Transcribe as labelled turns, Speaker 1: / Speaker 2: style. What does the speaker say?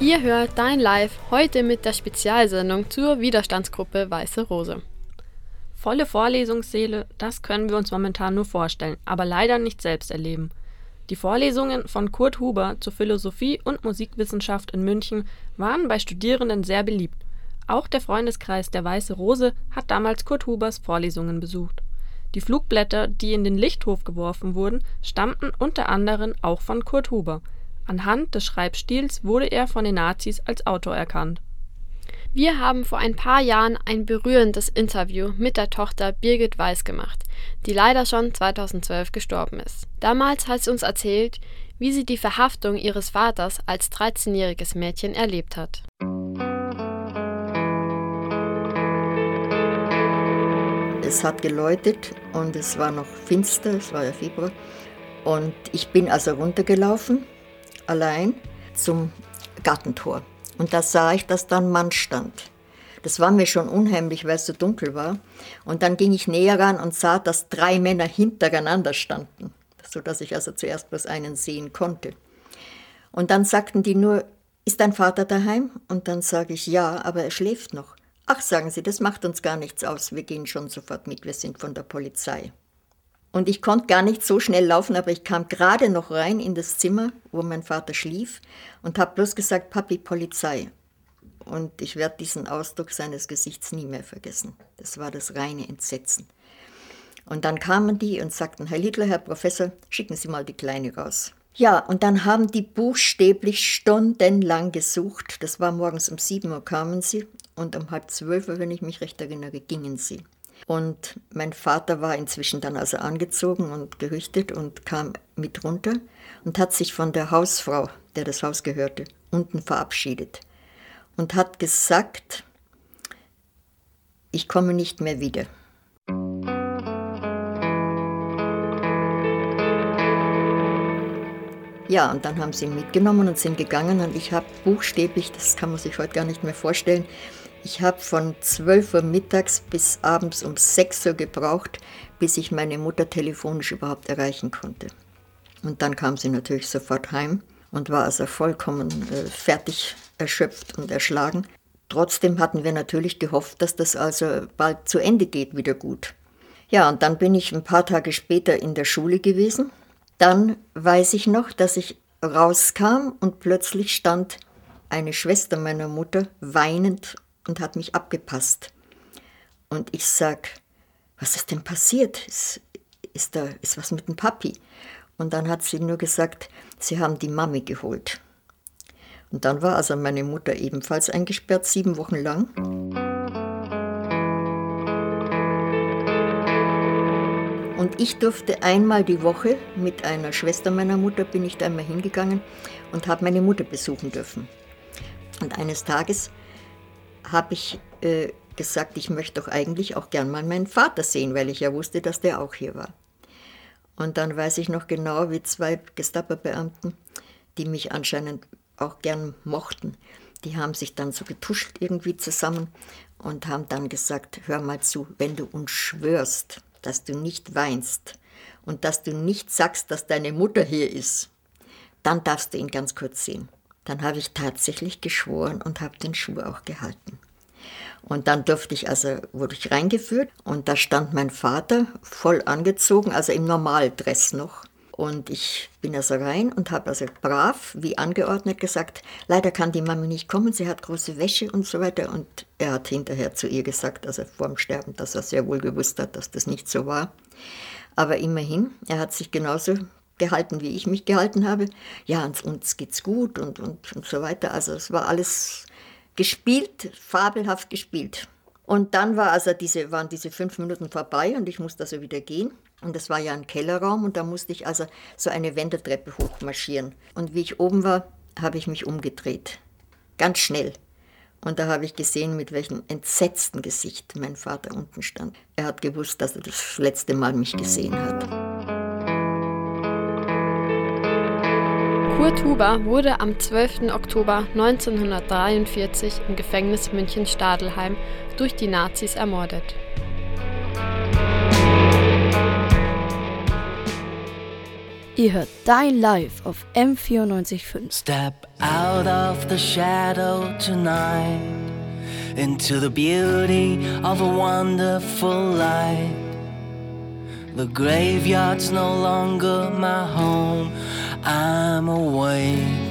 Speaker 1: Ihr hört Dein Live heute mit der Spezialsendung zur Widerstandsgruppe Weiße Rose.
Speaker 2: Volle Vorlesungssäle, das können wir uns momentan nur vorstellen, aber leider nicht selbst erleben. Die Vorlesungen von Kurt Huber zur Philosophie und Musikwissenschaft in München waren bei Studierenden sehr beliebt. Auch der Freundeskreis der Weiße Rose hat damals Kurt Hubers Vorlesungen besucht. Die Flugblätter, die in den Lichthof geworfen wurden, stammten unter anderem auch von Kurt Huber – Anhand des Schreibstils wurde er von den Nazis als Autor erkannt.
Speaker 1: Wir haben vor ein paar Jahren ein berührendes Interview mit der Tochter Birgit Weiß gemacht, die leider schon 2012 gestorben ist. Damals hat sie uns erzählt, wie sie die Verhaftung ihres Vaters als 13-jähriges Mädchen erlebt hat.
Speaker 3: Es hat geläutet und es war noch finster, es war ja Februar. Und ich bin also runtergelaufen allein zum Gartentor. Und da sah ich, dass da ein Mann stand. Das war mir schon unheimlich, weil es so dunkel war. Und dann ging ich näher ran und sah, dass drei Männer hintereinander standen, sodass ich also zuerst bloß einen sehen konnte. Und dann sagten die nur, ist dein Vater daheim? Und dann sage ich, ja, aber er schläft noch. Ach, sagen sie, das macht uns gar nichts aus, wir gehen schon sofort mit, wir sind von der Polizei. Und ich konnte gar nicht so schnell laufen, aber ich kam gerade noch rein in das Zimmer, wo mein Vater schlief und habe bloß gesagt, Papi, Polizei. Und ich werde diesen Ausdruck seines Gesichts nie mehr vergessen. Das war das reine Entsetzen. Und dann kamen die und sagten, Herr Liedler, Herr Professor, schicken Sie mal die Kleine raus. Ja, und dann haben die buchstäblich stundenlang gesucht. Das war morgens um sieben Uhr kamen sie und um halb zwölf Uhr, wenn ich mich recht erinnere, gingen sie. Und mein Vater war inzwischen dann also angezogen und gerichtet und kam mit runter und hat sich von der Hausfrau, der das Haus gehörte, unten verabschiedet und hat gesagt, ich komme nicht mehr wieder. Ja, und dann haben sie ihn mitgenommen und sind gegangen und ich habe buchstäblich, das kann man sich heute gar nicht mehr vorstellen, ich habe von 12 Uhr mittags bis abends um 6 Uhr gebraucht, bis ich meine Mutter telefonisch überhaupt erreichen konnte. Und dann kam sie natürlich sofort heim und war also vollkommen äh, fertig, erschöpft und erschlagen. Trotzdem hatten wir natürlich gehofft, dass das also bald zu Ende geht, wieder gut. Ja, und dann bin ich ein paar Tage später in der Schule gewesen. Dann weiß ich noch, dass ich rauskam und plötzlich stand eine Schwester meiner Mutter weinend und hat mich abgepasst. Und ich sag, was ist denn passiert? Ist, ist da ist was mit dem Papi? Und dann hat sie nur gesagt, sie haben die Mami geholt. Und dann war also meine Mutter ebenfalls eingesperrt, sieben Wochen lang. Und ich durfte einmal die Woche mit einer Schwester meiner Mutter, bin ich da einmal hingegangen und habe meine Mutter besuchen dürfen. Und eines Tages habe ich äh, gesagt, ich möchte doch eigentlich auch gern mal meinen Vater sehen, weil ich ja wusste, dass der auch hier war. Und dann weiß ich noch genau, wie zwei Gestapo-Beamten, die mich anscheinend auch gern mochten, die haben sich dann so getuscht irgendwie zusammen und haben dann gesagt, hör mal zu, wenn du uns schwörst, dass du nicht weinst und dass du nicht sagst, dass deine Mutter hier ist, dann darfst du ihn ganz kurz sehen. Dann habe ich tatsächlich geschworen und habe den Schuh auch gehalten. Und dann durfte ich also, wurde ich reingeführt und da stand mein Vater voll angezogen, also im Normaldress noch. Und ich bin also rein und habe also brav, wie angeordnet, gesagt, leider kann die Mami nicht kommen, sie hat große Wäsche und so weiter. Und er hat hinterher zu ihr gesagt, also vor dem Sterben, dass er sehr wohl gewusst hat, dass das nicht so war. Aber immerhin, er hat sich genauso gehalten, wie ich mich gehalten habe. Ja, und uns geht's gut und, und, und so weiter. Also es war alles gespielt, fabelhaft gespielt. Und dann war also diese, waren diese fünf Minuten vorbei und ich musste also wieder gehen. Und das war ja ein Kellerraum und da musste ich also so eine Wendeltreppe hochmarschieren. Und wie ich oben war, habe ich mich umgedreht. Ganz schnell. Und da habe ich gesehen, mit welchem entsetzten Gesicht mein Vater unten stand. Er hat gewusst, dass er das letzte Mal mich gesehen hat.
Speaker 1: Kurt Huber wurde am 12. Oktober 1943 im Gefängnis München-Stadelheim durch die Nazis ermordet.
Speaker 4: Ihr hört Dein Live auf M94.5.
Speaker 5: Step out of the shadow tonight into the beauty of a wonderful light. The graveyard's no longer my home. I'm awake